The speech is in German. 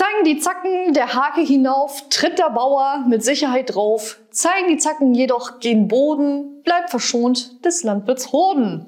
Zeigen die Zacken der Hake hinauf, tritt der Bauer mit Sicherheit drauf. Zeigen die Zacken jedoch gen Boden, bleibt verschont des Landwirts Hoden.